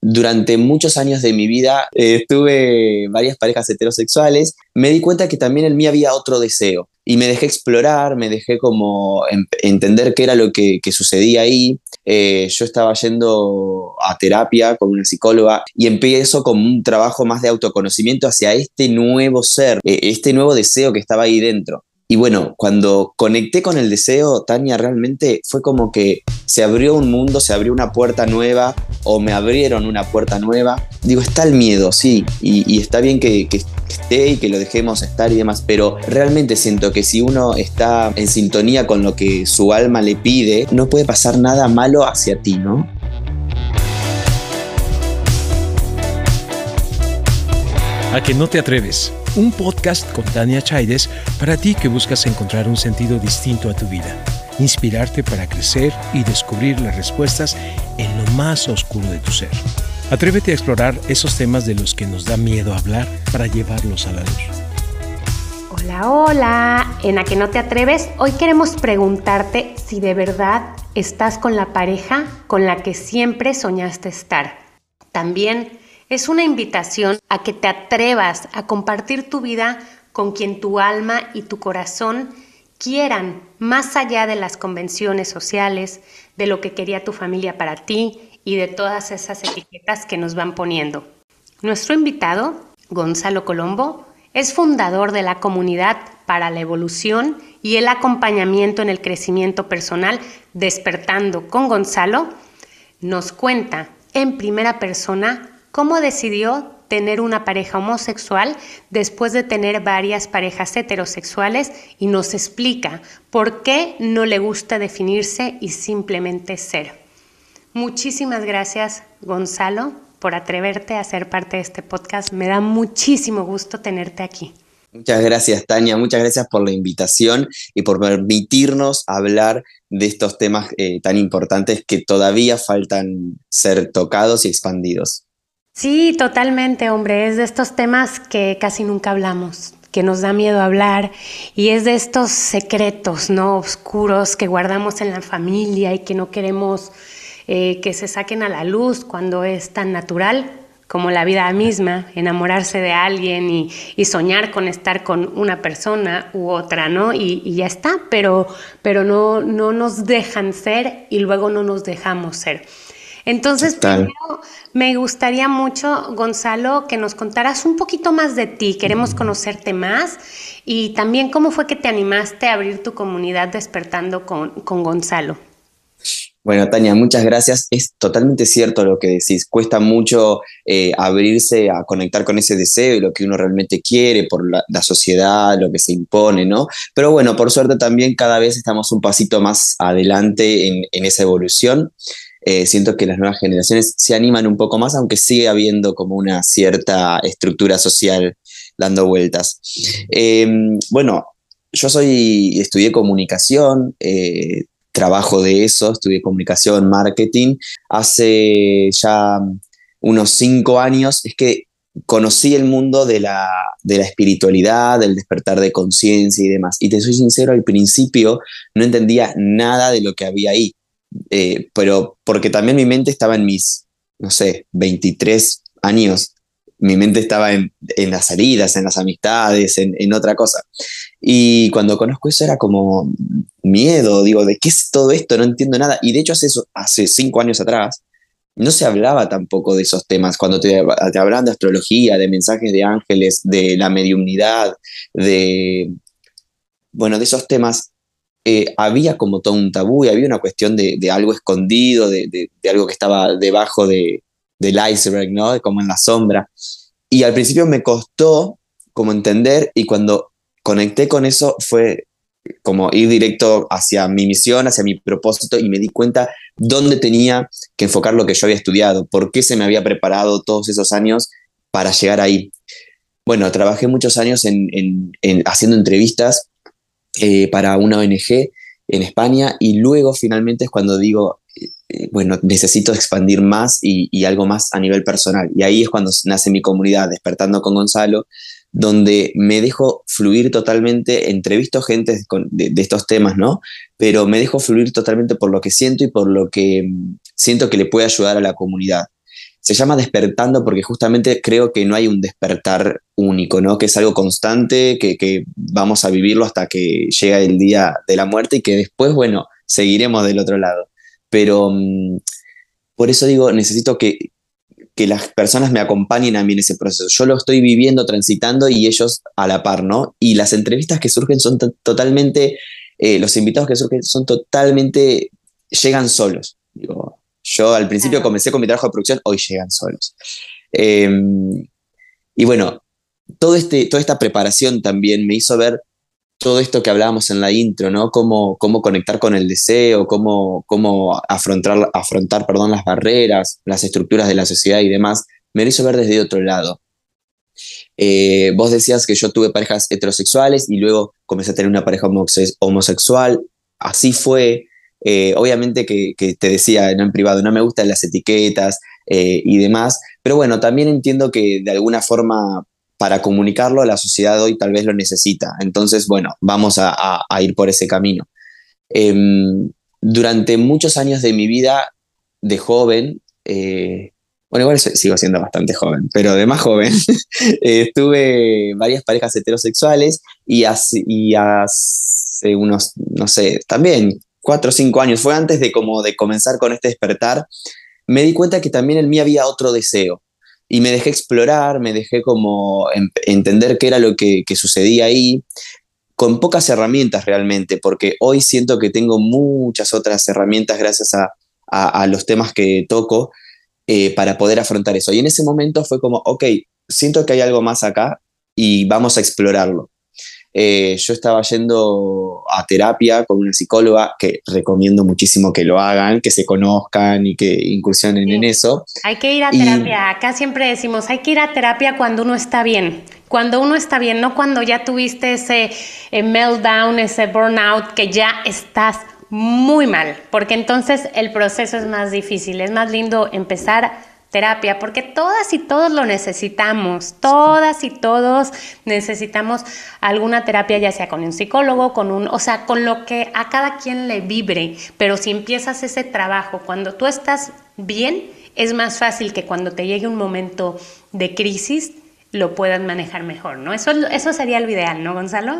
durante muchos años de mi vida eh, tuve varias parejas heterosexuales, me di cuenta que también en mí había otro deseo y me dejé explorar, me dejé como entender qué era lo que, sucedía ahí. Eh, yo estaba yendo a terapia con una psicóloga y empiezo como un trabajo más de autoconocimiento hacia este nuevo ser, eh, este nuevo deseo que estaba ahí dentro. Y bueno, cuando conecté con el deseo, Tania, realmente fue como que se abrió un mundo, se abrió una puerta nueva o me abrieron una puerta nueva. Digo, está el miedo, sí, y, está bien que, que, esté y que lo dejemos estar y demás, pero realmente siento que si uno está en sintonía con lo que su alma le pide, no puede pasar nada malo hacia ti, ¿no? A que no te atreves un podcast con Tania Chaides para ti que buscas encontrar un sentido distinto a tu vida, inspirarte para crecer y descubrir las respuestas en lo más oscuro de tu ser. Atrévete a explorar esos temas de los que nos da miedo hablar para llevarlos a la luz. Hola, hola. En A que no te atreves, hoy queremos preguntarte si de verdad estás con la pareja con la que siempre soñaste estar. También es una invitación a que te atrevas a compartir tu vida con quien tu alma y tu corazón quieran, más allá de las convenciones sociales, de lo que quería tu familia para ti y de todas esas etiquetas que nos van poniendo. Nuestro invitado, Gonzalo Colombo, es fundador de la comunidad para la evolución y el acompañamiento en el crecimiento personal Despertando con Gonzalo. Nos cuenta en primera persona cómo decidió tener una pareja homosexual después de tener varias parejas heterosexuales y nos explica por qué no le gusta definirse y simplemente ser. Muchísimas gracias, Gonzalo, por atreverte a ser parte de este podcast. Me da muchísimo gusto tenerte aquí. Muchas gracias, Tania. Muchas gracias por la invitación y por permitirnos hablar de estos temas eh, tan importantes que todavía faltan ser tocados y expandidos. Sí, totalmente, hombre. Es de estos temas que casi nunca hablamos, que nos da miedo hablar y es de estos secretos, ¿no? Oscuros que guardamos en la familia y que no queremos eh, que se saquen a la luz cuando es tan natural como la vida misma, enamorarse de alguien y, soñar con estar con una persona u otra, ¿no? Y, ya está, pero, pero no, no nos dejan ser y luego no nos dejamos ser. Entonces, primero me gustaría mucho, Gonzalo, que nos contaras un poquito más de ti. Queremos conocerte más y también cómo fue que te animaste a abrir tu comunidad despertando con, Gonzalo. Bueno, Tania, muchas gracias. Es totalmente cierto lo que decís. Cuesta mucho eh, abrirse a conectar con ese deseo y lo que uno realmente quiere por la, sociedad, lo que se impone, ¿no? Pero bueno, por suerte también cada vez estamos un pasito más adelante en, en esa evolución. Eh, siento que las nuevas generaciones se animan un poco más, aunque sigue habiendo como una cierta estructura social dando vueltas. Em, bueno, yo soy, estudié comunicación, eh, trabajo de eso, estudié comunicación, marketing. Hace ya unos cinco años es que conocí el mundo de la, de la espiritualidad, del despertar de conciencia y demás. Y te soy sincero, al principio no entendía nada de lo que había ahí. Eh, pero porque también mi mente estaba en mis, no sé, 23 años, mi mente estaba en, en las salidas, en las amistades, en, en, otra cosa. Y cuando conozco eso era como miedo, digo, ¿de qué es todo esto? No entiendo nada. Y de hecho hace, hace cinco años atrás no se hablaba tampoco de esos temas. Cuando te, te hablaban de astrología, de mensajes de ángeles, de la mediumnidad, de, bueno, de esos temas, eh, había como todo un tabú y había una cuestión de, algo escondido, de, algo que estaba debajo del iceberg, ¿no? Como en la sombra. Y al principio me costó como entender y cuando conecté con eso fue como ir directo hacia mi misión, hacia mi propósito y me di cuenta dónde tenía que enfocar lo que yo había estudiado, por qué se me había preparado todos esos años para llegar ahí. Bueno, trabajé muchos años en haciendo entrevistas eh, para una ONG en España y luego finalmente es cuando digo, eh, bueno, necesito expandir más y, algo más a nivel personal. Y ahí es cuando nace mi comunidad, Despertando con Gonzalo, donde me dejo fluir totalmente, entrevisto gente de, de, estos temas, ¿no? Pero me dejo fluir totalmente por lo que siento y por lo que mm, siento que le puede ayudar a la comunidad. Se llama despertando porque justamente creo que no hay un despertar único, ¿no? Que es algo constante, que, vamos a vivirlo hasta que llega el día de la muerte y que después, bueno, seguiremos del otro lado. Pero mm, por eso digo, necesito que, que las personas me acompañen a mí en ese proceso. Yo lo estoy viviendo, transitando y ellos a la par, ¿no? Y las entrevistas que surgen son totalmente, eh, los invitados que surgen son totalmente, llegan solos. Digo, yo al principio comencé con mi trabajo de producción, hoy llegan solos. Em, y bueno, todo este, toda esta preparación también me hizo ver todo esto que hablábamos en la intro, ¿no? Cómo, cómo conectar con el deseo, cómo, cómo afrontar, afrontar perdón, las barreras, las estructuras de la sociedad y demás, me lo hizo ver desde otro lado. Eh, vos decías que yo tuve parejas heterosexuales y luego comencé a tener una pareja homosexual. Así fue. Eh, obviamente que, te decía en privado, no me gustan las etiquetas eh, y demás, pero bueno, también entiendo que de alguna forma para comunicarlo la sociedad hoy tal vez lo necesita. Entonces, bueno, vamos a, ir por ese camino. Em, durante muchos años de mi vida de joven, eh, bueno, igual sigo siendo bastante joven, pero de más joven, tuve varias parejas heterosexuales y hace, y hace unos, no sé, también cuatro o cinco años, fue antes de como de comenzar con este despertar, me di cuenta que también en mí había otro deseo y me dejé explorar, me dejé como entender qué era lo que, sucedía ahí, con pocas herramientas realmente, porque hoy siento que tengo muchas otras herramientas gracias a, los temas que toco eh, para poder afrontar eso. Y en ese momento fue como, ok, siento que hay algo más acá y vamos a explorarlo. Eh, yo estaba yendo a terapia con una psicóloga que recomiendo muchísimo que lo hagan, que se conozcan y que incursionen en eso. Hay que ir a terapia. Acá siempre decimos, hay que ir a terapia cuando uno está bien. Cuando uno está bien, no cuando ya tuviste ese eh, meltdown, ese burnout, que ya estás muy mal, porque entonces el proceso es más difícil. Es más lindo empezar terapia, porque todas y todos lo necesitamos, todas y todos necesitamos alguna terapia, ya sea con un psicólogo, con un, o sea, con lo que a cada quien le vibre, pero si empiezas ese trabajo cuando tú estás bien, es más fácil que cuando te llegue un momento de crisis lo puedas manejar mejor, ¿no? Eso, eso sería lo ideal, ¿no, Gonzalo?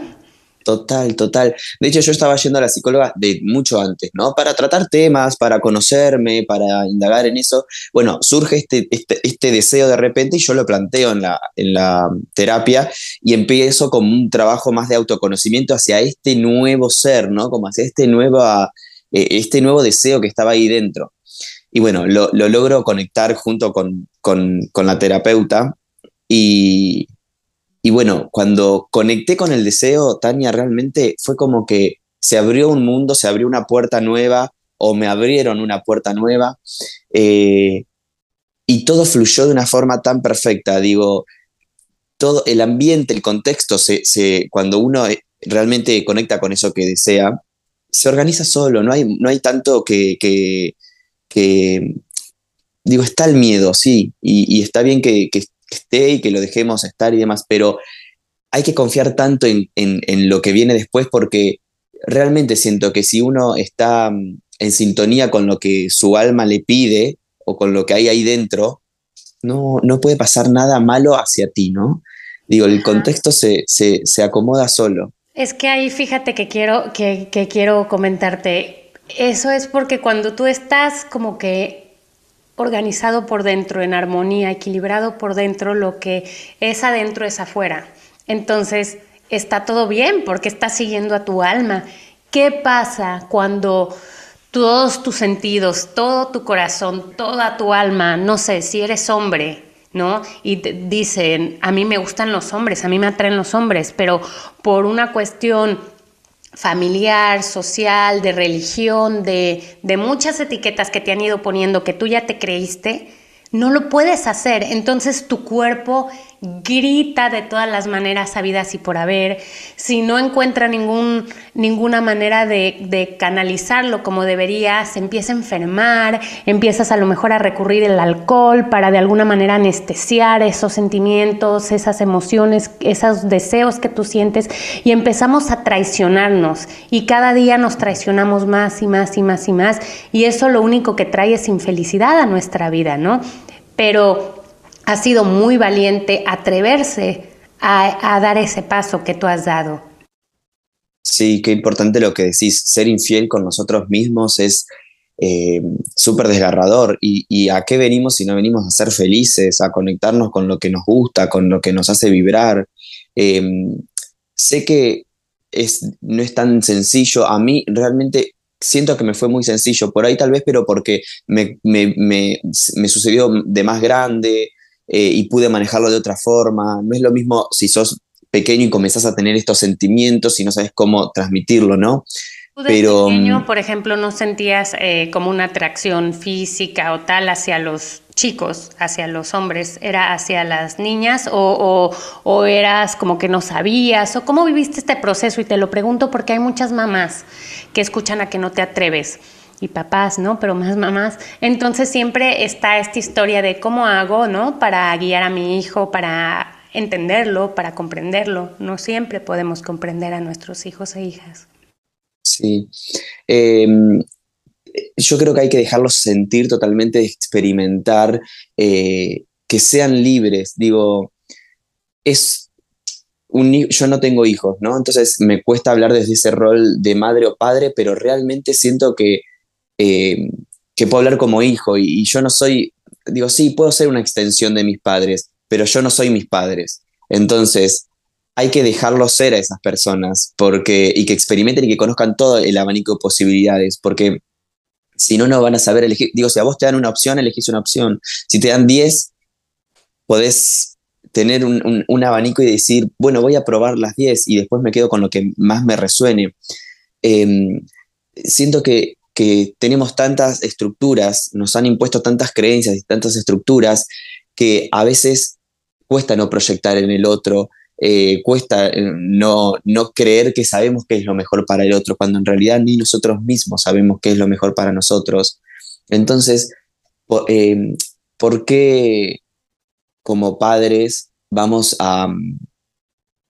Total, total. De hecho, yo estaba yendo a la psicóloga de mucho antes, ¿no? Para tratar temas, para conocerme, para indagar en eso. Bueno, surge este, este, este deseo de repente y yo lo planteo en la, en la terapia y empiezo como un trabajo más de autoconocimiento hacia este nuevo ser, ¿no? Como hacia este nuevo, eh, este nuevo deseo que estaba ahí dentro. Y bueno, lo, lo logro conectar junto con, con, con la terapeuta y, y bueno, cuando conecté con el deseo, Tania, realmente fue como que se abrió un mundo, se abrió una puerta nueva o me abrieron una puerta nueva eh, y todo fluyó de una forma tan perfecta. Digo, todo el ambiente, el contexto, se, cuando uno eh, realmente conecta con eso que desea, se organiza solo, no hay, no hay tanto que, que, digo, está el miedo, sí, y, está bien que, esté y que lo dejemos estar y demás, pero hay que confiar tanto en, lo que viene después porque realmente siento que si uno está mm, en sintonía con lo que su alma le pide o con lo que hay ahí dentro, no, no puede pasar nada malo hacia ti, ¿no? Digo, el contexto se, acomoda solo. Es que ahí fíjate que quiero, que, que quiero comentarte. Eso es porque cuando tú estás como que organizado por dentro, en armonía, equilibrado por dentro, lo que es adentro es afuera. Entonces, está todo bien porque estás siguiendo a tu alma. ¿Qué pasa cuando todos tus sentidos, todo tu corazón, toda tu alma, no sé, si eres hombre, ¿no? Y te dicen, a mí me gustan los hombres, a mí me atraen los hombres, pero por una cuestión familiar, social, de religión, de, de, muchas etiquetas que te han ido poniendo que tú ya te creíste, no lo puedes hacer. Entonces tu cuerpo grita de todas las maneras sabidas y por haber, si no encuentra ningún, ninguna manera de, canalizarlo como debería, se empieza a enfermar, empiezas a lo mejor a recurrir al alcohol para de alguna manera anestesiar esos sentimientos, esas emociones, esos deseos que tú sientes y empezamos a traicionarnos y cada día nos traicionamos más y más y más y más y eso lo único que trae es infelicidad a nuestra vida, ¿no? pero ha sido muy valiente atreverse a, dar ese paso que tú has dado. Sí, qué importante lo que decís. Ser infiel con nosotros mismos es eh, súper desgarrador. ¿Y, a qué venimos si no venimos a ser felices, a conectarnos con lo que nos gusta, con lo que nos hace vibrar? Em, sé que es, no es tan sencillo. A mí realmente siento que me fue muy sencillo por ahí tal vez, pero porque me, sucedió de más grande eh, y pude manejarlo de otra forma. No es lo mismo si sos pequeño y comenzás a tener estos sentimientos y no sabes cómo transmitirlo, ¿no? ¿Tú de Pero, pequeño, mm, por ejemplo, no sentías eh, como una atracción física o tal hacia los chicos, hacia los hombres? ¿Era hacia las niñas o, o, eras como que no sabías? ¿O cómo viviste este proceso? Y te lo pregunto porque hay muchas mamás que escuchan a que no te atreves y papás, ¿no? Pero más mamás. Entonces siempre está esta historia de cómo hago, ¿no? Para guiar a mi hijo, para entenderlo, para comprenderlo. No siempre podemos comprender a nuestros hijos e hijas. Sí. Em, yo creo que hay que dejarlos sentir totalmente, experimentar, eh, que sean libres. Digo, es un, yo no tengo hijos, ¿no? Entonces me cuesta hablar desde ese rol de madre o padre, pero realmente siento que, em, que puedo hablar como hijo y, yo no soy, digo, sí, puedo ser una extensión de mis padres, pero yo no soy mis padres. Entonces, hay que dejarlo ser a esas personas porque, y que experimenten y que conozcan todo el abanico de posibilidades, porque si no, no van a saber elegir. Digo, si a vos te dan una opción, elegís una opción. Si te dan 10, podés tener un, abanico y decir, bueno, voy a probar las 10 y después me quedo con lo que más me resuene. Em, siento que, que tenemos tantas estructuras, nos han impuesto tantas creencias y tantas estructuras que a veces cuesta no proyectar en el otro, eh, cuesta eh, no, no creer que sabemos qué es lo mejor para el otro, cuando en realidad ni nosotros mismos sabemos qué es lo mejor para nosotros. Entonces, eh, ¿por qué como padres vamos a,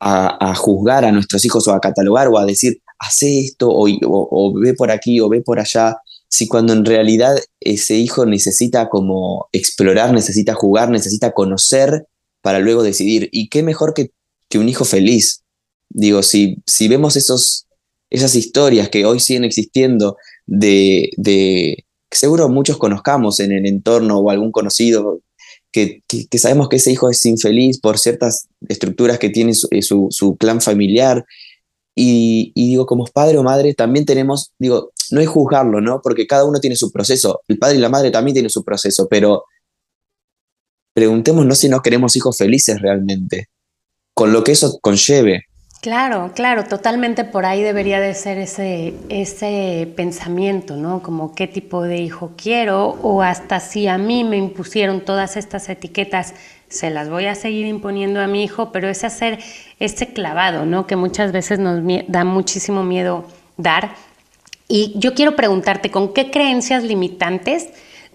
a, juzgar a nuestros hijos o a catalogar o a decir, hace esto o, ve por aquí o ve por allá? Si cuando en realidad ese hijo necesita como explorar, necesita jugar, necesita conocer para luego decidir. Y qué mejor que, que un hijo feliz. Digo, si, si vemos esos, esas historias que hoy siguen existiendo de, de que seguro muchos conozcamos en el entorno o algún conocido que, que, sabemos que ese hijo es infeliz por ciertas estructuras que tiene su, su, su clan familiar. Y, digo, como padre o madre, también tenemos, digo, no es juzgarlo, ¿no? Porque cada uno tiene su proceso. El padre y la madre también tienen su proceso, pero preguntémonos si no queremos hijos felices realmente, con lo que eso conlleve. Claro, claro, totalmente por ahí debería de ser ese, ese pensamiento, ¿no? Como qué tipo de hijo quiero o hasta si a mí me impusieron todas estas etiquetas, se las voy a seguir imponiendo a mi hijo, pero es hacer ese clavado, ¿no? Que muchas veces nos da muchísimo miedo dar. Y yo quiero preguntarte, ¿con qué creencias limitantes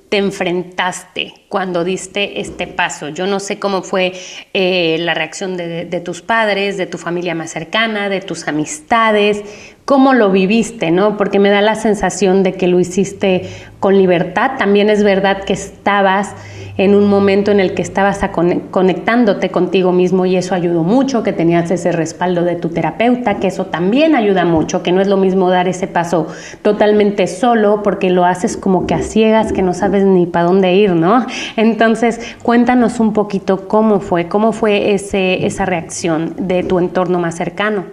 te enfrentaste cuando diste este paso? Yo no sé cómo fue eh, la reacción de, tus padres, de tu familia más cercana, de tus amistades, cómo lo viviste, ¿no? Porque me da la sensación de que lo hiciste con libertad. También es verdad que estabas en un momento en el que estabas conectándote contigo mismo y eso ayudó mucho, que tenías ese respaldo de tu terapeuta, que eso también ayuda mucho, que no es lo mismo dar ese paso totalmente solo porque lo haces como que a ciegas, que no sabes ni para dónde ir, ¿no? Entonces, cuéntanos un poquito cómo fue, cómo fue ese, esa reacción de tu entorno más cercano.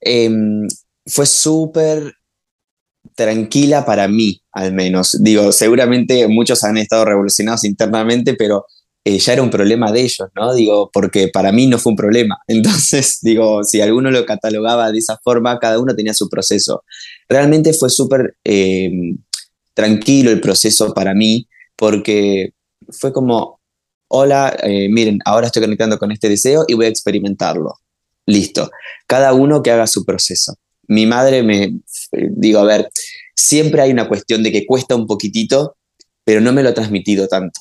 Em, fue súper tranquila para mí, al menos. Digo, seguramente muchos han estado revolucionados internamente, pero eh, ya era un problema de ellos, ¿no? Digo, porque para mí no fue un problema. Entonces, digo, si alguno lo catalogaba de esa forma, cada uno tenía su proceso. Realmente fue súper eh, tranquilo el proceso para mí, porque fue como, hola, eh, miren, ahora estoy conectando con este deseo y voy a experimentarlo. Listo. Cada uno que haga su proceso mi madre me, digo, a ver, siempre hay una cuestión de que cuesta un poquitito, pero no me lo ha transmitido tanto.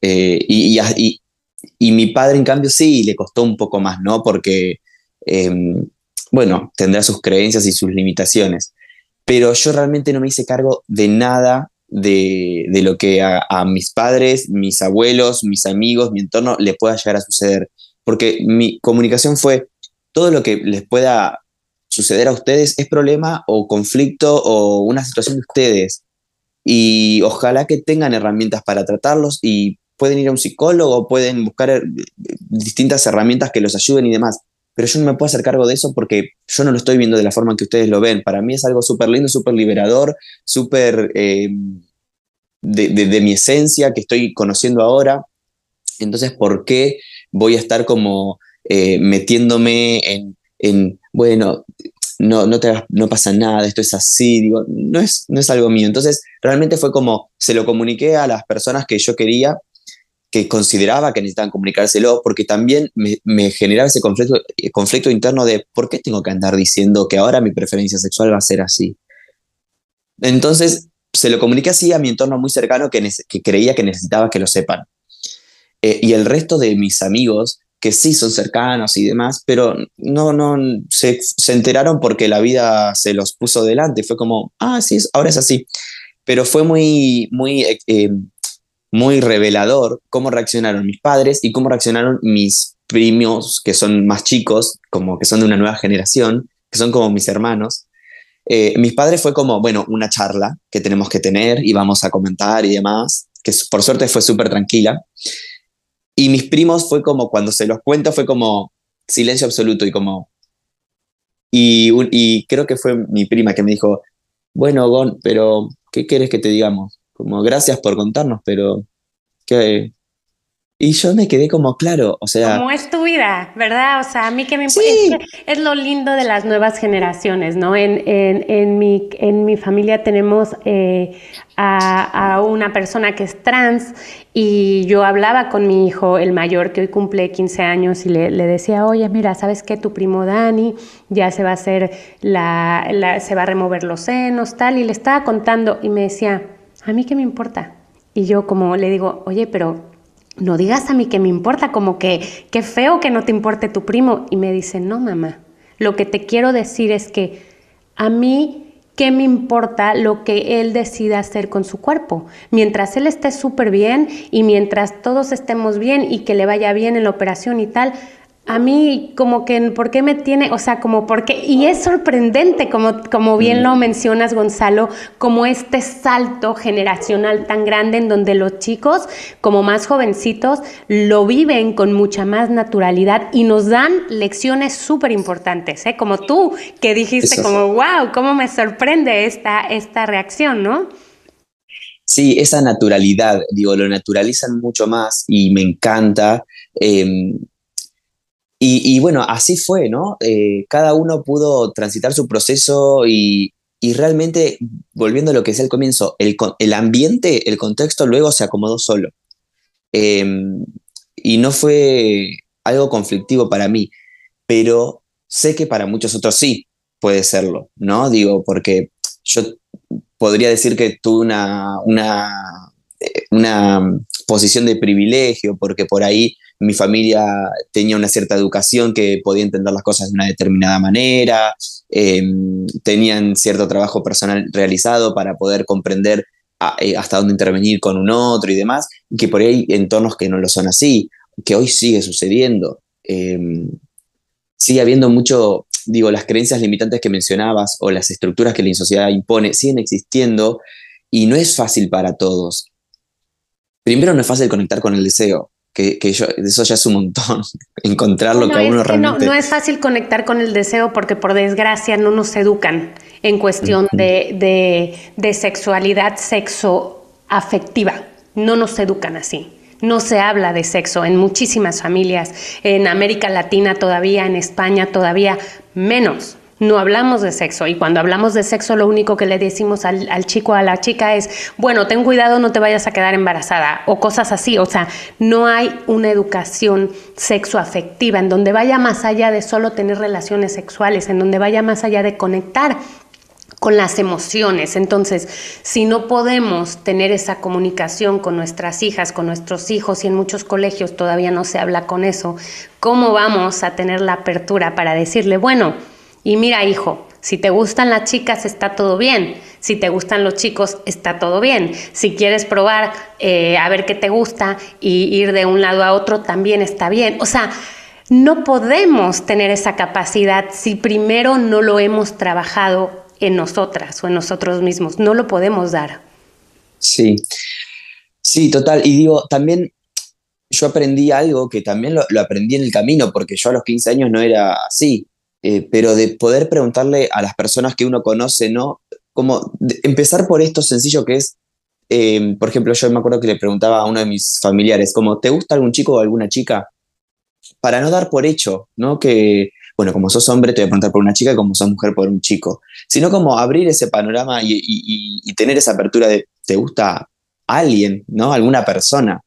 Eh, y, y, mi padre, en cambio, sí, le costó un poco más, ¿no? Porque, em, bueno, tendrá sus creencias y sus limitaciones. Pero yo realmente no me hice cargo de nada de, lo que a, mis padres, mis abuelos, mis amigos, mi entorno le pueda llegar a suceder. Porque mi comunicación fue todo lo que les pueda suceder a ustedes es problema o conflicto o una situación de ustedes. Y ojalá que tengan herramientas para tratarlos y pueden ir a un psicólogo, pueden buscar eh, distintas herramientas que los ayuden y demás. Pero yo no me puedo hacer cargo de eso porque yo no lo estoy viendo de la forma en que ustedes lo ven. Para mí es algo súper lindo, súper liberador, súper eh, de, mi esencia que estoy conociendo ahora. Entonces, ¿por qué voy a estar como eh, metiéndome en, en, bueno, no, no, te, no pasa nada, esto es así, digo, no es, no es algo mío. Entonces, realmente fue como, se lo comuniqué a las personas que yo quería, que consideraba que necesitaban comunicárselo, porque también me, generaba ese conflicto, eh, conflicto interno de, ¿por qué tengo que andar diciendo que ahora mi preferencia sexual va a ser así? Entonces, se lo comuniqué así a mi entorno muy cercano que, creía que necesitaba que lo sepan. Eh, y el resto de mis amigos que sí son cercanos y demás, pero no, no, se, se, enteraron porque la vida se los puso delante. Fue como, ah, sí, ahora es así. Pero fue muy, muy, eh, muy revelador cómo reaccionaron mis padres y cómo reaccionaron mis primos, que son más chicos, como que son de una nueva generación, que son como mis hermanos. Eh, mis padres fue como, bueno, una charla que tenemos que tener y vamos a comentar y demás, que por suerte fue súper tranquila. Y mis primos fue como, cuando se los cuento, fue como silencio absoluto y como... Y, y creo que fue mi prima que me dijo, bueno, Gon, pero ¿qué quieres que te digamos? Como gracias por contarnos, pero ¿qué, y yo me quedé como, claro, o sea... Como es tu vida, ¿verdad? O sea, a mí que me importa... Es, lo lindo de las nuevas generaciones, ¿no? En, en, en, mi, en mi familia tenemos eh, a, a, una persona que es trans y yo hablaba con mi hijo, el mayor, que hoy cumple 15 años, y le, le decía, oye, mira, ¿sabes qué? Tu primo Dani ya se va a hacer la, la... se va a remover los senos, tal, y le estaba contando y me decía, ¿a mí qué me importa? Y yo como le digo, oye, pero no digas a mí que me importa, como que qué feo que no te importe tu primo. Y me dice, no, mamá, lo que te quiero decir es que a mí, ¿qué me importa lo que él decida hacer con su cuerpo? Mientras él esté súper bien y mientras todos estemos bien y que le vaya bien en la operación y tal, a mí como que, ¿por qué me tiene? O sea, como porque, y es sorprendente, como, como bien lo mencionas, Gonzalo, como este salto generacional tan grande en donde los chicos, como más jovencitos, lo viven con mucha más naturalidad y nos dan lecciones súper importantes, ¿eh? Como tú, que dijiste como, wow, cómo me sorprende esta, esta reacción, ¿no? Sí, esa naturalidad, digo, lo naturalizan mucho más y me encanta. Em, y, bueno, así fue, ¿no? Eh, cada uno pudo transitar su proceso y, realmente, volviendo a lo que decía al comienzo, el, el, ambiente, el contexto luego se acomodó solo. Em, y no fue algo conflictivo para mí, pero sé que para muchos otros sí puede serlo, ¿no? Digo, porque yo podría decir que tuve una, una, eh, una posición de privilegio, porque por ahí mi familia tenía una cierta educación que podía entender las cosas de una determinada manera, em, tenían cierto trabajo personal realizado para poder comprender eh, hasta dónde intervenir con un otro y demás, que por ahí hay entornos que no lo son así, que hoy sigue sucediendo. Em, sigue habiendo mucho, digo, las creencias limitantes que mencionabas o las estructuras que la sociedad impone siguen existiendo y no es fácil para todos. Primero no es fácil conectar con el deseo, que, eso ya es un montón, encontrar lo que a uno realmente... No, no, es fácil conectar con el deseo porque por desgracia no nos educan en cuestión de, de, sexualidad sexo afectiva, no nos educan así. No se habla de sexo en muchísimas familias, en América Latina todavía, en España todavía menos no hablamos de sexo y cuando hablamos de sexo lo único que le decimos al, chico o a la chica es, bueno, ten cuidado, no te vayas a quedar embarazada o cosas así. O sea, no hay una educación sexoafectiva en donde vaya más allá de solo tener relaciones sexuales, en donde vaya más allá de conectar con las emociones. Entonces, si no podemos tener esa comunicación con nuestras hijas, con nuestros hijos, y en muchos colegios todavía no se habla con eso, ¿cómo vamos a tener la apertura para decirle, bueno, y mira, hijo, Si te gustan las chicas, está todo bien. Si te gustan los chicos, está todo bien. Si quieres probar eh, a ver qué te gusta y ir de un lado a otro, también está bien. O sea, no podemos tener esa capacidad si primero no lo hemos trabajado en nosotras o en nosotros mismos. No lo podemos dar. Sí, sí, total. Y digo, también yo aprendí algo que también lo, aprendí en el camino, porque yo a los 15 años no era así, eh, pero de poder preguntarle a las personas que uno conoce, ¿no? Como empezar por esto sencillo que es, eh, por ejemplo, yo me acuerdo que le preguntaba a uno de mis familiares, como, ¿te gusta algún chico o alguna chica? Para no dar por hecho, ¿no? Que, bueno, como sos hombre te voy a preguntar por una chica y como sos mujer por un chico, sino como abrir ese panorama y, y tener esa apertura de, ¿te gusta alguien, ¿no? Alguna persona.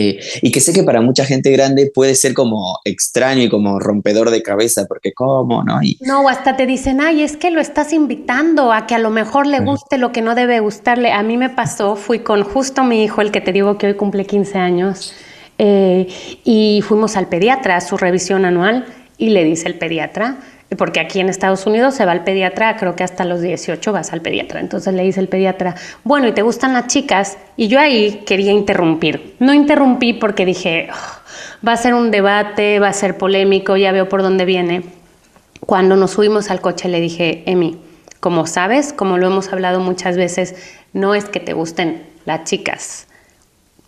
Eh, y que sé que para mucha gente grande puede ser como extraño y como rompedor de cabeza, porque ¿cómo? ¿no? Y, no, hasta te dicen, ay, es que lo estás invitando a que a lo mejor le guste lo que no debe gustarle. A mí me pasó, fui con justo mi hijo, el que te digo que hoy cumple 15 años, eh, y fuimos al pediatra a su revisión anual y le dice el pediatra, porque aquí en Estados Unidos se va al pediatra, creo que hasta los 18 vas al pediatra. Entonces le dice el pediatra, bueno, ¿y te gustan las chicas? Y yo ahí quería interrumpir. No interrumpí porque dije, va a ser un debate, va a ser polémico, ya veo por dónde viene. Cuando nos subimos al coche le dije, Emi, como sabes, como lo hemos hablado muchas veces, no es que te gusten las chicas.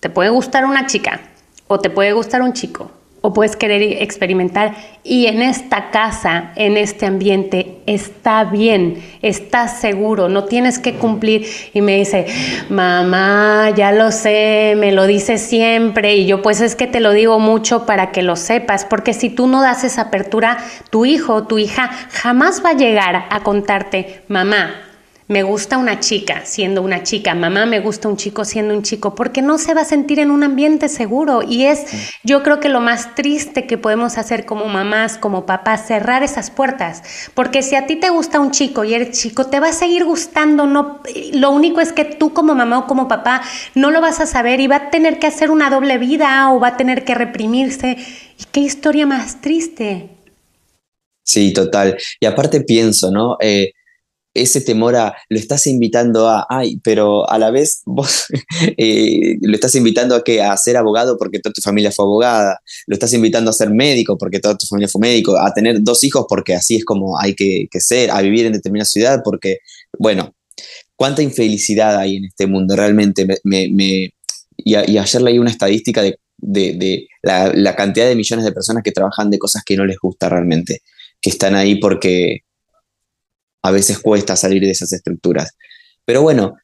Te puede gustar una chica o te puede gustar un chico o puedes querer experimentar y en esta casa, en este ambiente, está bien, estás seguro, no tienes que cumplir. Y me dice, mamá, ya lo sé, me lo dices siempre y yo pues es que te lo digo mucho para que lo sepas, porque si tú no das esa apertura, tu hijo tu hija jamás va a llegar a contarte, mamá, me gusta una chica siendo una chica, mamá me gusta un chico siendo un chico, porque no se va a sentir en un ambiente seguro. Y es, yo creo que lo más triste que podemos hacer como mamás, como papás, cerrar esas puertas. Porque si a ti te gusta un chico y eres chico, te va a seguir gustando. No, lo único es que tú como mamá o como papá no lo vas a saber y va a tener que hacer una doble vida o va a tener que reprimirse. ¿Y qué historia más triste? Sí, total. Y aparte pienso, ¿no? Eh, ese temor a, lo estás invitando a, ay, pero a la vez vos eh, lo estás invitando a que a ser abogado porque toda tu familia fue abogada, lo estás invitando a ser médico porque toda tu familia fue médico, a tener dos hijos porque así es como hay que, ser, a vivir en determinada ciudad porque, bueno, cuánta infelicidad hay en este mundo, realmente. Me, me, y, ayer leí una estadística de, la cantidad de millones de personas que trabajan de cosas que no les gusta realmente, que están ahí porque a veces cuesta salir de esas estructuras. Pero bueno,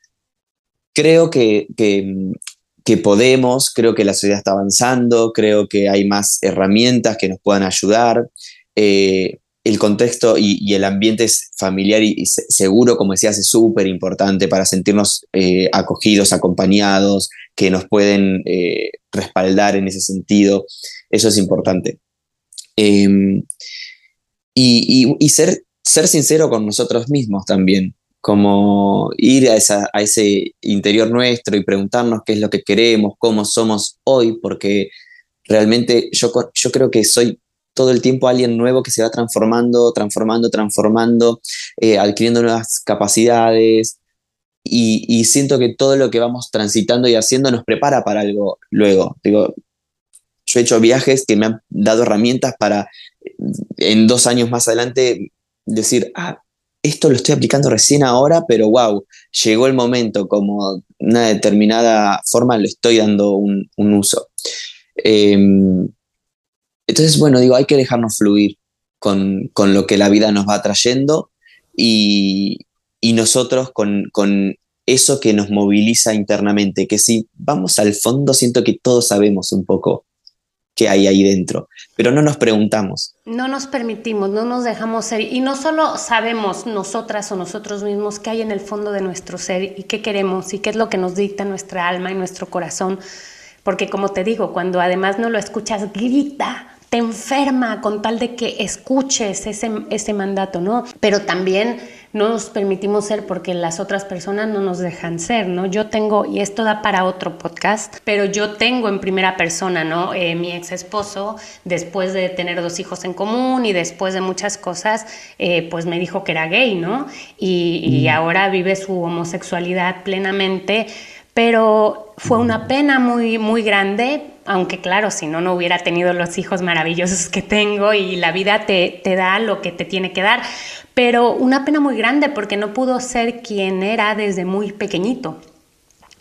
creo que, que, podemos, creo que la sociedad está avanzando, creo que hay más herramientas que nos puedan ayudar. Eh, el contexto y, el ambiente familiar y, seguro, como decías, es súper importante para sentirnos eh, acogidos, acompañados, que nos pueden eh, respaldar en ese sentido. Eso es importante. Em, y, y, ser ser sincero con nosotros mismos también, como ir a, esa, a ese interior nuestro y preguntarnos qué es lo que queremos, cómo somos hoy, porque realmente yo, yo creo que soy todo el tiempo alguien nuevo que se va transformando, transformando, transformando, eh, adquiriendo nuevas capacidades. Y, y, siento que todo lo que vamos transitando y haciendo nos prepara para algo luego. Digo, yo he hecho viajes que me han dado herramientas para en dos años más adelante decir, ah, esto lo estoy aplicando recién ahora, pero wow, llegó el momento, como una determinada forma le estoy dando un, uso. Em, entonces, bueno, digo, hay que dejarnos fluir con, lo que la vida nos va trayendo y, nosotros con, con, eso que nos moviliza internamente, que si vamos al fondo, siento que todos sabemos un poco qué hay ahí dentro, pero no nos preguntamos. No nos permitimos, no nos dejamos ser y no solo sabemos nosotras o nosotros mismos qué hay en el fondo de nuestro ser y qué queremos y qué es lo que nos dicta nuestra alma y nuestro corazón, porque como te digo, cuando además no lo escuchas, grita, te enferma con tal de que escuches ese, ese mandato, ¿no? Pero también no nos permitimos ser porque las otras personas no nos dejan ser, ¿no? Yo tengo, y esto da para otro podcast, pero yo tengo en primera persona, ¿no? Eh, mi ex esposo, después de tener dos hijos en común y después de muchas cosas, eh, pues me dijo que era gay, ¿no? Y, y mm. ahora vive su homosexualidad plenamente, pero fue una pena muy, muy grande aunque claro, si no, no hubiera tenido los hijos maravillosos que tengo y la vida te, te, da lo que te tiene que dar pero una pena muy grande porque no pudo ser quien era desde muy pequeñito.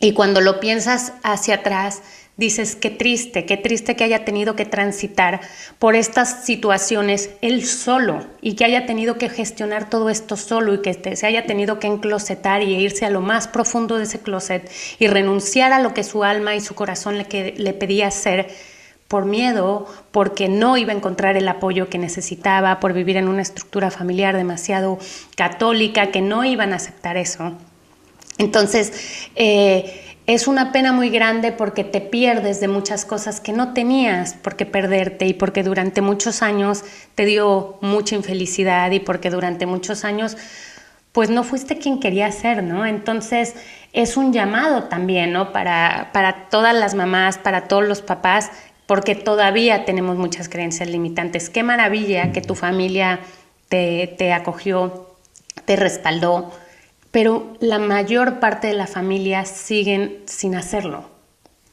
Y cuando lo piensas hacia atrás, dices, qué triste, qué triste que haya tenido que transitar por estas situaciones él solo y que haya tenido que gestionar todo esto solo y que se haya tenido que enclosetar y irse a lo más profundo de ese closet y renunciar a lo que su alma y su corazón le, le pedía ser por miedo, porque no iba a encontrar el apoyo que necesitaba, por vivir en una estructura familiar demasiado católica, que no iban a aceptar eso. Entonces, eh, es una pena muy grande porque te pierdes de muchas cosas que no tenías por qué perderte y porque durante muchos años te dio mucha infelicidad y porque durante muchos años pues no fuiste quien quería ser, ¿no? Entonces es un llamado también, ¿no? Para, para todas las mamás, para todos los papás, porque todavía tenemos muchas creencias limitantes. Qué maravilla que tu familia te, acogió, te respaldó, pero la mayor parte de la familia siguen sin hacerlo.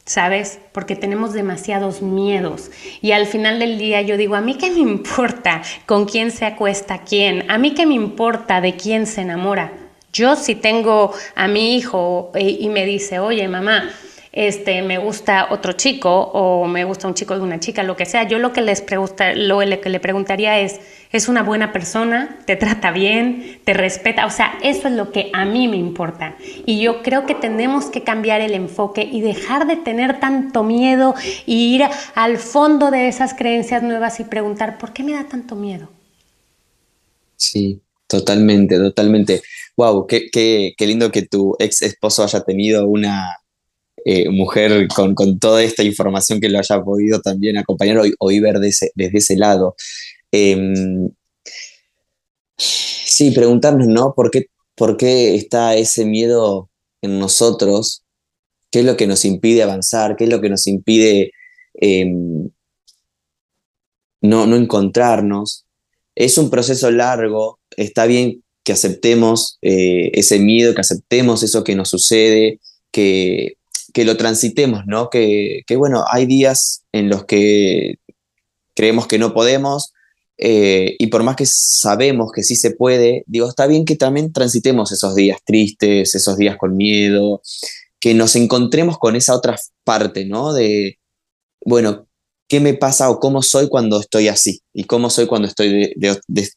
¿Sabes? Porque tenemos demasiados miedos. Y al final del día yo digo, a mí qué me importa con quién se acuesta quién, a mí qué me importa de quién se enamora. Yo si tengo a mi hijo y me dice, oye mamá, este, me gusta otro chico o me gusta un chico de una chica, lo que sea, yo lo que les pregunta, lo que le preguntaría es, ¿es una buena persona? ¿Te trata bien? ¿Te respeta? O sea, eso es lo que a mí me importa. Y yo creo que tenemos que cambiar el enfoque y dejar de tener tanto miedo y ir al fondo de esas creencias nuevas y preguntar, ¿por qué me da tanto miedo? Sí, totalmente, totalmente. Wow, qué, qué, qué lindo que tu ex esposo haya tenido una eh, mujer con, toda esta información que lo haya podido también acompañar o, ver desde ese lado. Em, sí, preguntarnos, ¿no? ¿Por qué, ¿Por qué está ese miedo en nosotros? ¿Qué es lo que nos impide avanzar? ¿Qué es lo que nos impide em, no, no encontrarnos? Es un proceso largo, está bien que aceptemos eh, ese miedo, que aceptemos eso que nos sucede, que que lo transitemos, ¿no? Que, bueno, hay días en los que creemos que no podemos eh, y por más que sabemos que sí se puede, digo, está bien que también transitemos esos días tristes, esos días con miedo, que nos encontremos con esa otra parte, ¿no? De, bueno, ¿qué me pasa o cómo soy cuando estoy así? ¿Y cómo soy cuando estoy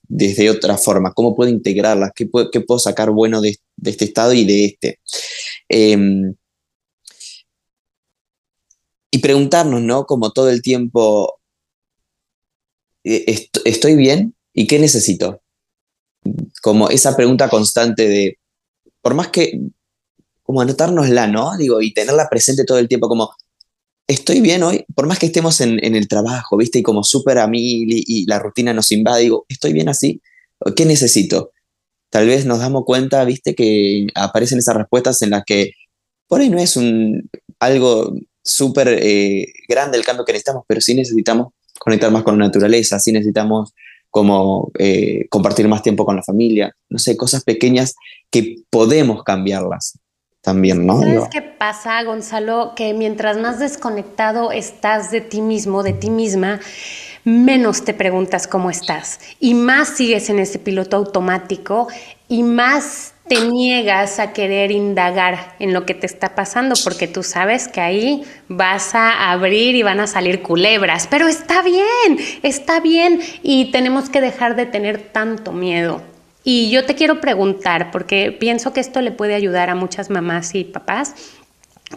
desde otra forma? ¿Cómo puedo integrarlas? ¿Qué puedo, puedo sacar bueno de, este estado y de este? Em, y preguntarnos, ¿no? Como todo el tiempo, eh, ¿estoy bien? ¿Y qué necesito? Como esa pregunta constante de, por más que, como anotárnosla, ¿no? Digo, y tenerla presente todo el tiempo, como, ¿estoy bien hoy? Por más que estemos en, el trabajo, ¿viste? Y como súper a mí y, la rutina nos invade, digo, ¿estoy bien así? ¿Qué necesito? Tal vez nos damos cuenta, ¿viste? Que aparecen esas respuestas en las que por ahí no es un, algo súper eh, grande el cambio que necesitamos, pero sí necesitamos conectar más con la naturaleza, sí necesitamos como eh, compartir más tiempo con la familia, no sé, cosas pequeñas que podemos cambiarlas también, ¿no? ¿Sabes qué pasa, Gonzalo? Que mientras más desconectado estás de ti mismo, de ti misma, menos te preguntas cómo estás y más sigues en ese piloto automático y más te niegas a querer indagar en lo que te está pasando porque tú sabes que ahí vas a abrir y van a salir culebras, pero está bien, está bien y tenemos que dejar de tener tanto miedo. Y yo te quiero preguntar, porque pienso que esto le puede ayudar a muchas mamás y papás,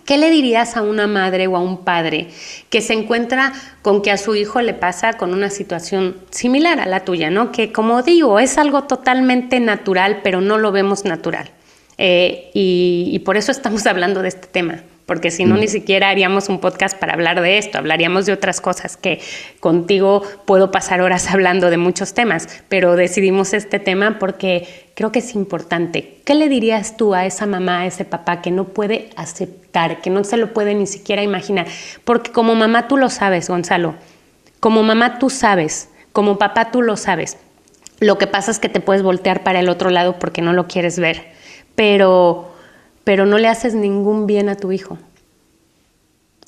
¿Qué le dirías a una madre o a un padre que se encuentra con que a su hijo le pasa con una situación similar a la tuya, ¿no? Que como digo, es algo totalmente natural, pero no lo vemos natural. Eh, y, por eso estamos hablando de este tema, porque si no, ni siquiera haríamos un podcast para hablar de esto, hablaríamos de otras cosas que contigo puedo pasar horas hablando de muchos temas, pero decidimos este tema porque creo que es importante. ¿Qué le dirías tú a esa mamá, a ese papá que no puede aceptar, que no se lo puede ni siquiera imaginar? Porque como mamá tú lo sabes, Gonzalo, como mamá tú sabes, como papá tú lo sabes. Lo que pasa es que te puedes voltear para el otro lado porque no lo quieres ver, pero pero no le haces ningún bien a tu hijo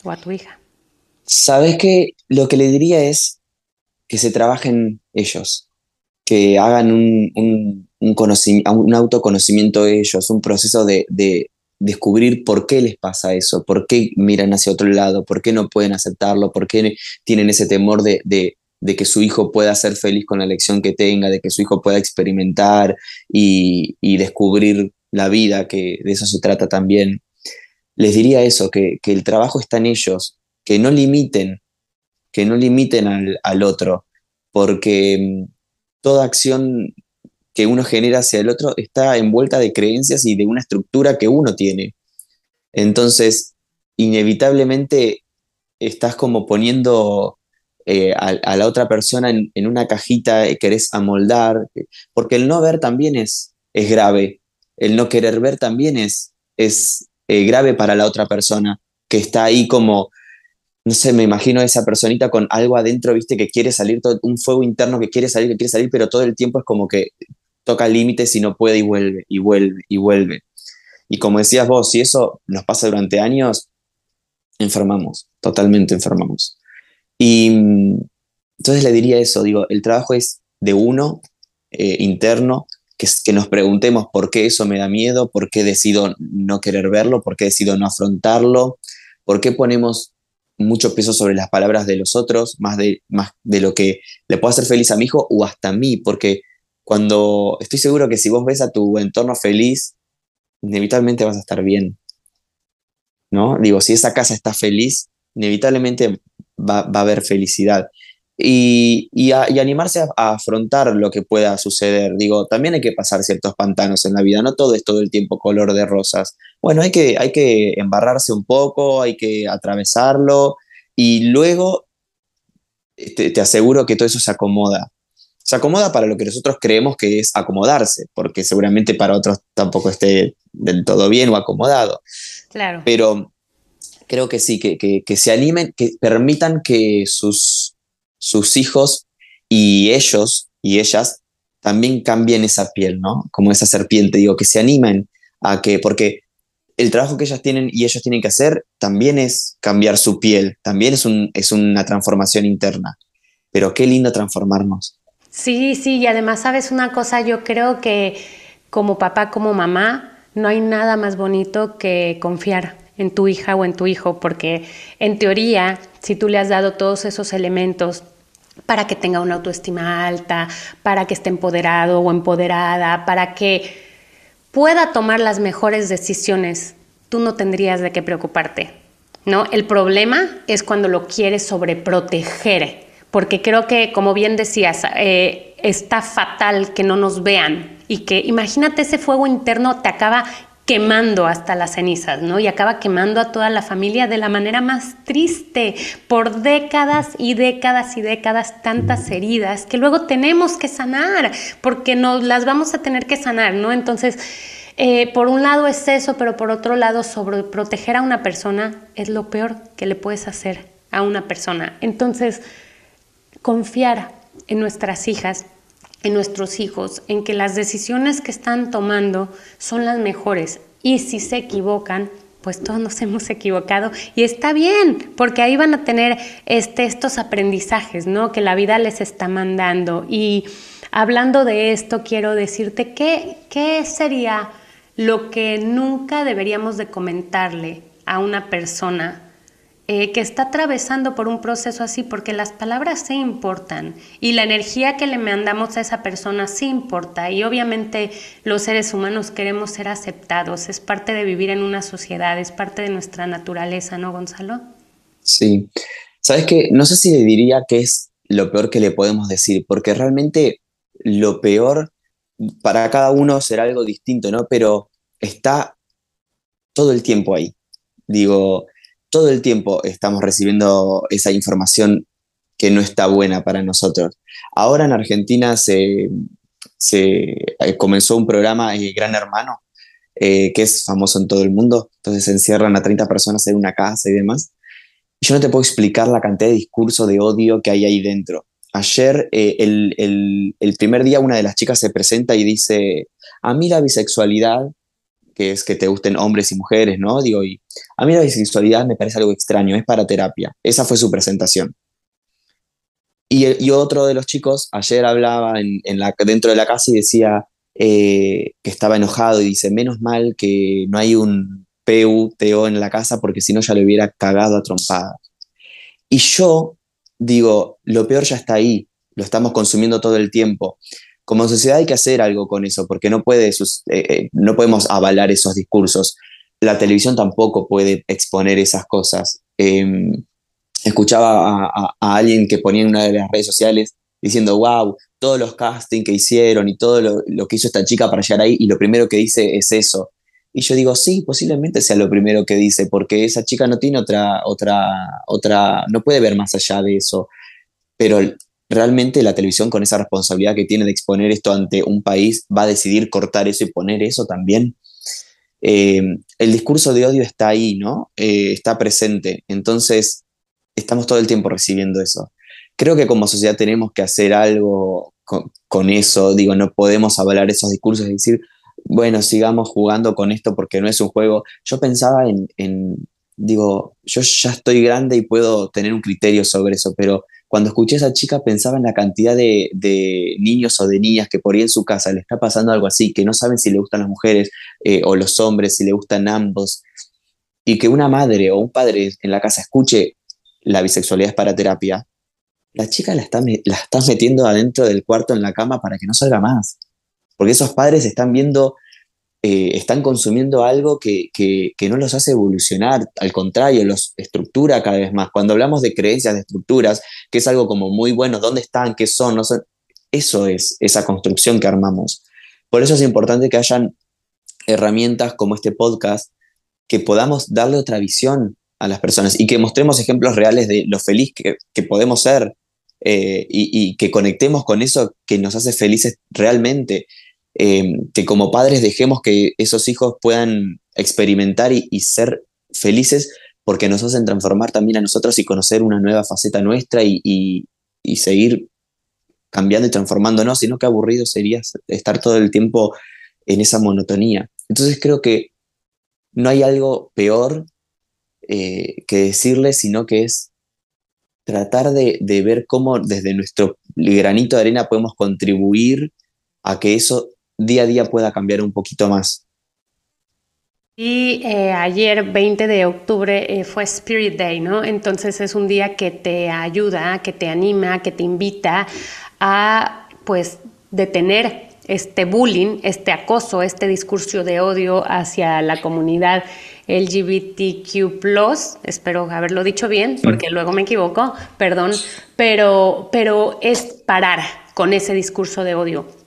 o a tu hija. Sabes que lo que le diría es que se trabajen ellos, que hagan un, un, autoconocimiento de ellos, un proceso de, descubrir por qué les pasa eso, por qué miran hacia otro lado, por qué no pueden aceptarlo, por qué tienen ese temor de, de que su hijo pueda ser feliz con la elección que tenga, de que su hijo pueda experimentar y, y descubrir la vida, que de eso se trata también, les diría eso, que, el trabajo está en ellos, que no limiten, que no limiten al, otro, porque mm, toda acción que uno genera hacia el otro está envuelta de creencias y de una estructura que uno tiene. Entonces, inevitablemente estás como poniendo eh, a, la otra persona en, una cajita que querés amoldar, porque el no ver también es, es grave el no querer ver también es, es eh, grave para la otra persona, que está ahí como, no sé, me imagino esa personita con algo adentro, viste, que quiere salir, todo, un fuego interno que quiere salir, que quiere salir, pero todo el tiempo es como que toca límites y no puede y vuelve, y vuelve, y vuelve. Y como decías vos, si eso nos pasa durante años, enfermamos, totalmente enfermamos. Y mm, entonces le diría eso, digo, el trabajo es de uno, eh, interno, que, nos preguntemos por qué eso me da miedo, por qué decido no querer verlo, por qué decido no afrontarlo, por qué ponemos mucho peso sobre las palabras de los otros, más de, más de lo que le puedo hacer feliz a mi hijo o hasta a mí, porque cuando estoy seguro que si vos ves a tu entorno feliz, inevitablemente vas a estar bien. ¿No? Digo, si esa casa está feliz, inevitablemente va a haber felicidad y, animarse a, afrontar lo que pueda suceder. Digo, también hay que pasar ciertos pantanos en la vida, no todo es todo el tiempo color de rosas. Bueno, hay que, hay que embarrarse un poco, hay que atravesarlo y luego te, aseguro que todo eso se acomoda. Se acomoda para lo que nosotros creemos que es acomodarse, porque seguramente para otros tampoco esté del todo bien o acomodado. Claro. Pero creo que sí, que, que se animen, que permitan que sus sus hijos y ellos y ellas también cambien esa piel, ¿no? Como esa serpiente, digo, que se animen a que, porque el trabajo que ellas tienen y ellos tienen que hacer también es cambiar su piel, también es, un, es una transformación interna. Pero qué lindo transformarnos. Sí, sí, y además, sabes una cosa, yo creo que como papá, como mamá, no hay nada más bonito que confiar en tu hija o en tu hijo, porque en teoría, si tú le has dado todos esos elementos para que tenga una autoestima alta, para que esté empoderado o empoderada, para que pueda tomar las mejores decisiones, tú no tendrías de qué preocuparte. ¿no? El problema es cuando lo quieres sobreproteger, porque creo que, como bien decías, eh, está fatal que no nos vean y que imagínate ese fuego interno te acaba quemando hasta las cenizas, ¿no? Y acaba quemando a toda la familia de la manera más triste, por décadas y décadas y décadas, tantas heridas que luego tenemos que sanar, porque nos las vamos a tener que sanar, ¿no? Entonces, eh, por un lado es eso, pero por otro lado, sobre proteger a una persona es lo peor que le puedes hacer a una persona. Entonces, confiar en nuestras hijas en nuestros hijos, en que las decisiones que están tomando son las mejores y si se equivocan, pues todos nos hemos equivocado y está bien, porque ahí van a tener este, estos aprendizajes, ¿no? Que la vida les está mandando. Y hablando de esto, quiero decirte que, qué sería lo que nunca deberíamos de comentarle a una persona eh, que está atravesando por un proceso así, porque las palabras se importan y la energía que le mandamos a esa persona sí importa y obviamente los seres humanos queremos ser aceptados, es parte de vivir en una sociedad, es parte de nuestra naturaleza, ¿no, Gonzalo? Sí, sabes que no sé si le diría que es lo peor que le podemos decir, porque realmente lo peor para cada uno será algo distinto, ¿no? Pero está todo el tiempo ahí Digo, todo el tiempo estamos recibiendo esa información que no está buena para nosotros. Ahora en Argentina se, eh, comenzó un programa eh, Gran Hermano, eh, que es famoso en todo el mundo, entonces se encierran a 30 personas en una casa y demás. Yo no te puedo explicar la cantidad de discurso de odio que hay ahí dentro. Ayer, el, el primer día, una de las chicas se presenta y dice, a mí la bisexualidad que es que te gusten hombres y mujeres, ¿no? Digo, y a mí la bisexualidad me parece algo extraño, es para terapia. Esa fue su presentación. Y, otro de los chicos ayer hablaba en, dentro de la casa y decía eh, que estaba enojado y dice, menos mal que no hay un PUTO en la casa porque si no ya le hubiera cagado a trompadas. Y yo digo, lo peor ya está ahí, lo estamos consumiendo todo el tiempo como sociedad hay que hacer algo con eso, porque no, puede, eh, eh, no podemos avalar esos discursos. La televisión tampoco puede exponer esas cosas. Em, escuchaba a, alguien que ponía en una de las redes sociales diciendo, wow, todos los castings que hicieron y todo lo, que hizo esta chica para llegar ahí, y lo primero que dice es eso. Y yo digo, sí, posiblemente sea lo primero que dice, porque esa chica no tiene otra, otra, otra, no puede ver más allá de eso. Pero realmente la televisión con esa responsabilidad que tiene de exponer esto ante un país va a decidir cortar eso y poner eso también. Eh, el discurso de odio está ahí, ¿no? Eh, está presente. Entonces, estamos todo el tiempo recibiendo eso. Creo que como sociedad tenemos que hacer algo con, eso. Digo, no podemos avalar esos discursos y decir, bueno, sigamos jugando con esto porque no es un juego. Yo pensaba en, en digo, yo ya estoy grande y puedo tener un criterio sobre eso, pero cuando escuché a esa chica pensaba en la cantidad de, niños o de niñas que por ahí en su casa le está pasando algo así, que no saben si le gustan las mujeres eh, o los hombres, si le gustan ambos, y que una madre o un padre en la casa escuche la bisexualidad es para terapia, la chica la está, la está metiendo adentro del cuarto en la cama para que no salga más. Porque esos padres están viendo eh, están consumiendo algo que, no los hace evolucionar, al contrario, los estructura cada vez más. Cuando hablamos de creencias, de estructuras, que es algo como muy bueno, ¿dónde están? ¿Qué son? No Eso es esa construcción que armamos. Por eso es importante que hayan herramientas como este podcast, que podamos darle otra visión a las personas y que mostremos ejemplos reales de lo feliz que, podemos ser eh, y, que conectemos con eso que nos hace felices realmente. Em, que como padres dejemos que esos hijos puedan experimentar y, ser felices porque nos hacen transformar también a nosotros y conocer una nueva faceta nuestra y, seguir cambiando y transformándonos, sino que aburrido sería estar todo el tiempo en esa monotonía. Entonces creo que no hay algo peor eh, que decirle, sino que es tratar de, de, ver cómo desde nuestro granito de arena podemos contribuir a que eso día a día pueda cambiar un poquito más. Y eh, ayer, 20 de octubre, eh, fue Spirit Day, ¿no? Entonces es un día que te ayuda, que te anima, que te invita a, pues, detener este bullying, este acoso, este discurso de odio hacia la comunidad LGBTQ+, espero haberlo dicho bien, porque luego me equivoco, perdón, pero, pero es parar con ese discurso de odio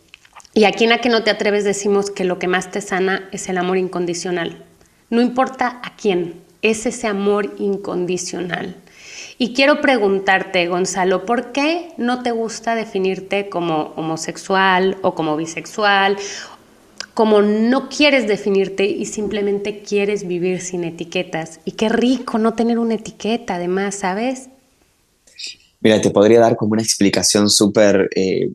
y aquí en A que no te atreves decimos que lo que más te sana es el amor incondicional. No importa a quién, es ese amor incondicional. Y quiero preguntarte, Gonzalo, ¿por qué no te gusta definirte como homosexual o como bisexual? Como no quieres definirte y simplemente quieres vivir sin etiquetas. Y qué rico no tener una etiqueta, además, ¿sabes? Mira, te podría dar como una explicación súper eh,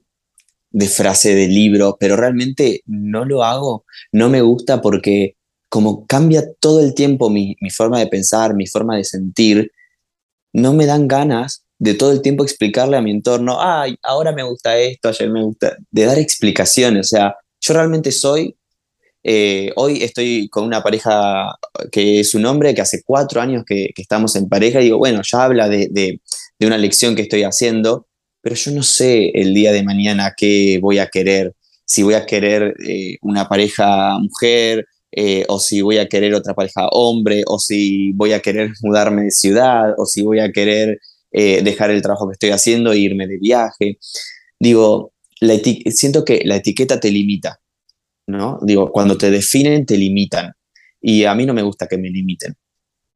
de frase de libro, pero realmente no lo hago, no me gusta porque como cambia todo el tiempo mi, forma de pensar, mi forma de sentir, no me dan ganas de todo el tiempo explicarle a mi entorno, ay, ahora me gusta esto, ayer me gusta, de dar explicaciones, o sea, yo realmente soy, eh, hoy estoy con una pareja que es un hombre, que hace cuatro años que, estamos en pareja, y digo, bueno, ya habla de, de, de una lección que estoy haciendo, pero yo no sé el día de mañana qué voy a querer, si voy a querer eh, una pareja mujer, eh, o si voy a querer otra pareja hombre, o si voy a querer mudarme de ciudad, o si voy a querer eh, dejar el trabajo que estoy haciendo e irme de viaje. Digo, siento que la etiqueta te limita, ¿no? Digo, cuando te definen, te limitan. Y a mí no me gusta que me limiten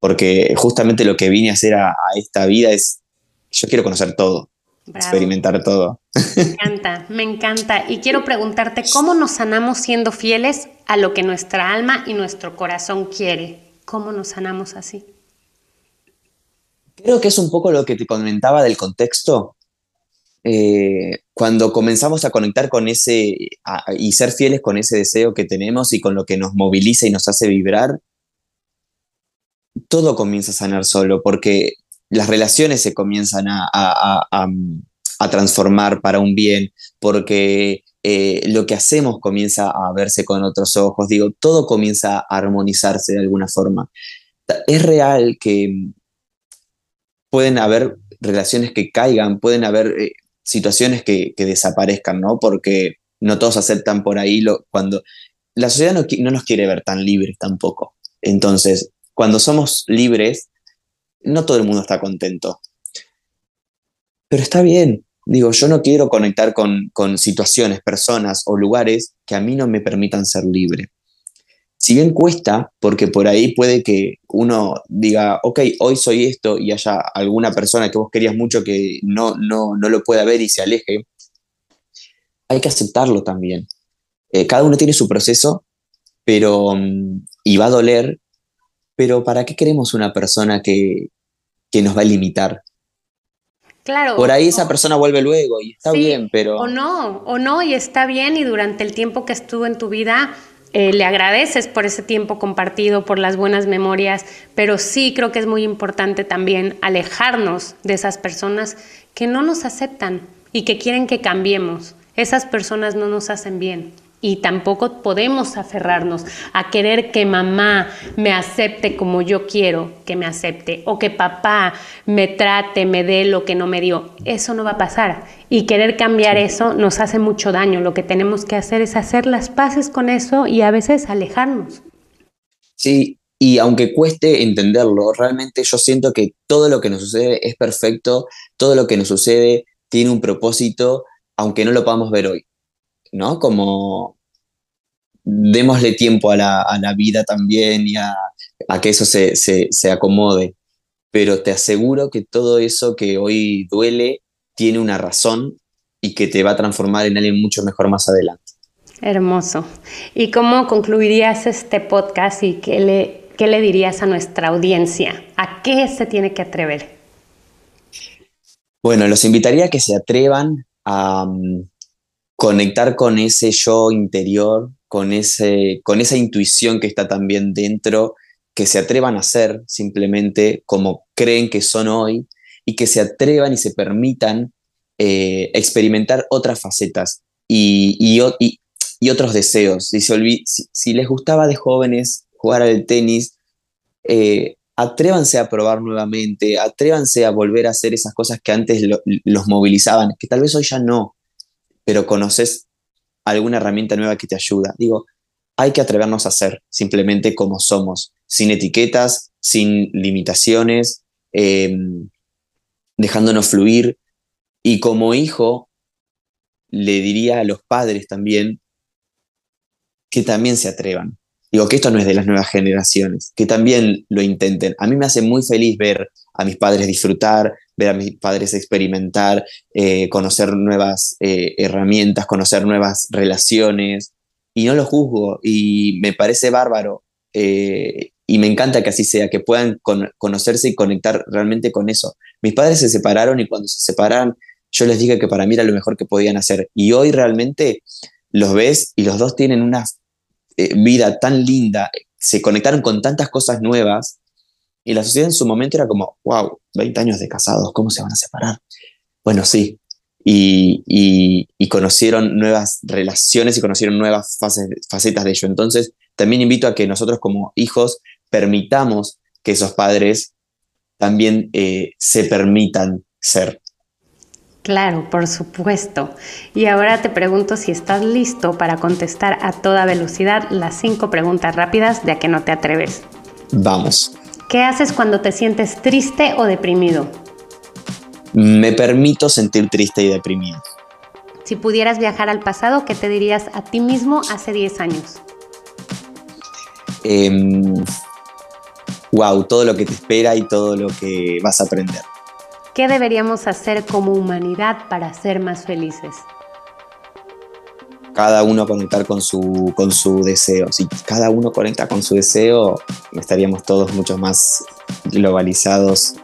porque justamente lo que vine a hacer a, esta vida es, yo quiero conocer todo, experimentar todo. Me encanta, me encanta. Y quiero preguntarte, ¿cómo nos sanamos siendo fieles a lo que nuestra alma y nuestro corazón quiere? ¿Cómo nos sanamos así? Creo que es un poco lo que te comentaba del contexto. Eh, cuando comenzamos a conectar con ese y ser fieles con ese deseo que tenemos y con lo que nos moviliza y nos hace vibrar, todo comienza a sanar solo, porque las relaciones se comienzan a, transformar para un bien, porque eh, lo que hacemos comienza a verse con otros ojos, digo, todo comienza a armonizarse de alguna forma. Es real que pueden haber relaciones que caigan, pueden haber eh, situaciones que, desaparezcan, ¿no? Porque no todos aceptan por ahí lo, cuando la sociedad no, no nos quiere ver tan libres tampoco. Entonces, cuando somos libres, no todo el mundo está contento. Pero está bien. Digo, yo no quiero conectar con, con situaciones, personas o lugares que a mí no me permitan ser libre. Si bien cuesta, porque por ahí puede que uno diga, ok, hoy soy esto y haya alguna persona que vos querías mucho que no, no, no lo pueda ver y se aleje, hay que aceptarlo también. Eh, cada uno tiene su proceso, pero, mm, y va a doler, pero ¿para qué queremos una persona que, nos va a limitar? Claro. Por ahí esa persona vuelve luego y está bien, pero... O no, o no, y está bien y durante el tiempo que estuvo en tu vida eh, le agradeces por ese tiempo compartido, por las buenas memorias, pero sí creo que es muy importante también alejarnos de esas personas que no nos aceptan y que quieren que cambiemos. Esas personas no nos hacen bien y tampoco podemos aferrarnos a querer que mamá me acepte como yo quiero que me acepte o que papá me trate, me dé lo que no me dio. Eso no va a pasar. Y querer cambiar eso nos hace mucho daño. Lo que tenemos que hacer es hacer las paces con eso y a veces alejarnos. Sí, y aunque cueste entenderlo, realmente yo siento que todo lo que nos sucede es perfecto, todo lo que nos sucede tiene un propósito, aunque no lo podamos ver hoy. ¿No? Como démosle tiempo a la, vida también y a, que eso se, acomode. Pero te aseguro que todo eso que hoy duele tiene una razón y que te va a transformar en alguien mucho mejor más adelante. Hermoso. ¿Y cómo concluirías este podcast y qué le, qué le dirías a nuestra audiencia? ¿A qué se tiene que atrever? Bueno, los invitaría a que se atrevan a, conectar con ese yo interior, con, ese, con esa intuición que está también dentro, que se atrevan a ser simplemente como creen que son hoy y que se atrevan y se permitan eh, experimentar otras facetas y, y, otros deseos. Si, si, les gustaba de jóvenes jugar al tenis, eh, atrévanse a probar nuevamente, atrévanse a volver a hacer esas cosas que antes los movilizaban, que tal vez hoy ya no, pero conoces alguna herramienta nueva que te ayuda. Digo, hay que atrevernos a ser simplemente como somos, sin etiquetas, sin limitaciones, em, dejándonos fluir. Y como hijo, le diría a los padres también que también se atrevan. Digo, que esto no es de las nuevas generaciones, que también lo intenten. A mí me hace muy feliz ver a mis padres disfrutar, ver a mis padres experimentar, eh, conocer nuevas eh, herramientas, conocer nuevas relaciones, y no lo juzgo, y me parece bárbaro, eh, y me encanta que así sea, que puedan conocerse y conectar realmente con eso. Mis padres se separaron y cuando se separaron, yo les dije que para mí era lo mejor que podían hacer, y hoy realmente los ves y los dos tienen una vida tan linda, se conectaron con tantas cosas nuevas, y la sociedad en su momento era como, wow, 20 años de casados, ¿cómo se van a separar? Bueno, sí. Y, y, conocieron nuevas relaciones y conocieron nuevas facetas de ello. Entonces, también invito a que nosotros como hijos permitamos que esos padres también eh, se permitan ser. Claro, por supuesto. Y ahora te pregunto si estás listo para contestar a toda velocidad las cinco preguntas rápidas de a que no te atreves. Vamos. ¿Qué haces cuando te sientes triste o deprimido? Me permito sentir triste y deprimido. Si pudieras viajar al pasado, ¿qué te dirías a ti mismo hace 10 años? Em, wow, todo lo que te espera y todo lo que vas a aprender. ¿Qué deberíamos hacer como humanidad para ser más felices? Cada uno conectar con su, con su deseo. Si cada uno conecta con su deseo, estaríamos todos mucho más globalizados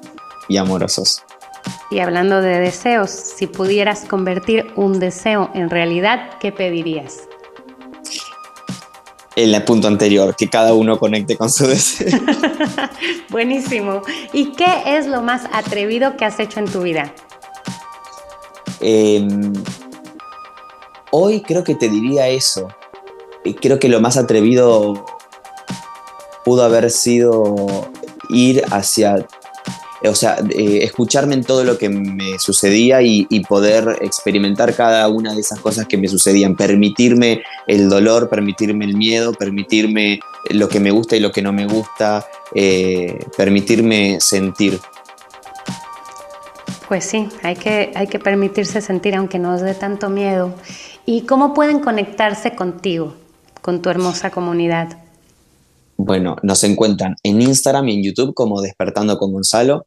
y amorosos. Y hablando de deseos, si pudieras convertir un deseo en realidad, ¿qué pedirías? El punto anterior, que cada uno conecte con su deseo. Buenísimo. ¿Y qué es lo más atrevido que has hecho en tu vida? Em, hoy creo que te diría eso. Creo que lo más atrevido pudo haber sido ir hacia o sea, eh, escucharme en todo lo que me sucedía y, poder experimentar cada una de esas cosas que me sucedían, permitirme el dolor, permitirme el miedo, permitirme lo que me gusta y lo que no me gusta, eh, permitirme sentir. Pues sí, hay que, hay que permitirse sentir aunque no os dé tanto miedo. ¿Y cómo pueden conectarse contigo, con tu hermosa comunidad? Bueno, nos encuentran en Instagram y en YouTube como Despertando con Gonzalo.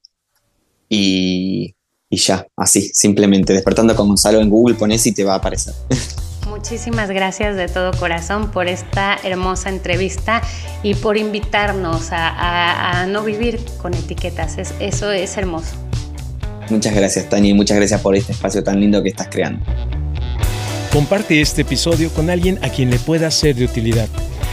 Y, ya, así, simplemente Despertando con Gonzalo en Google pones y te va a aparecer. Muchísimas gracias de todo corazón por esta hermosa entrevista y por invitarnos a, no vivir con etiquetas. eso es hermoso. Muchas gracias, Tania, y muchas gracias por este espacio tan lindo que estás creando. Comparte este episodio con alguien a quien le pueda ser de utilidad.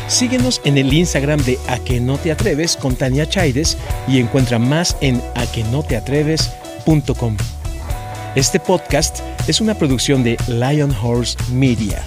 Síguenos en el Instagram de A que no te atreves con Tania Chaides y encuentra más en aquenoteatreves.com. Este podcast es una producción de Lion Horse Media.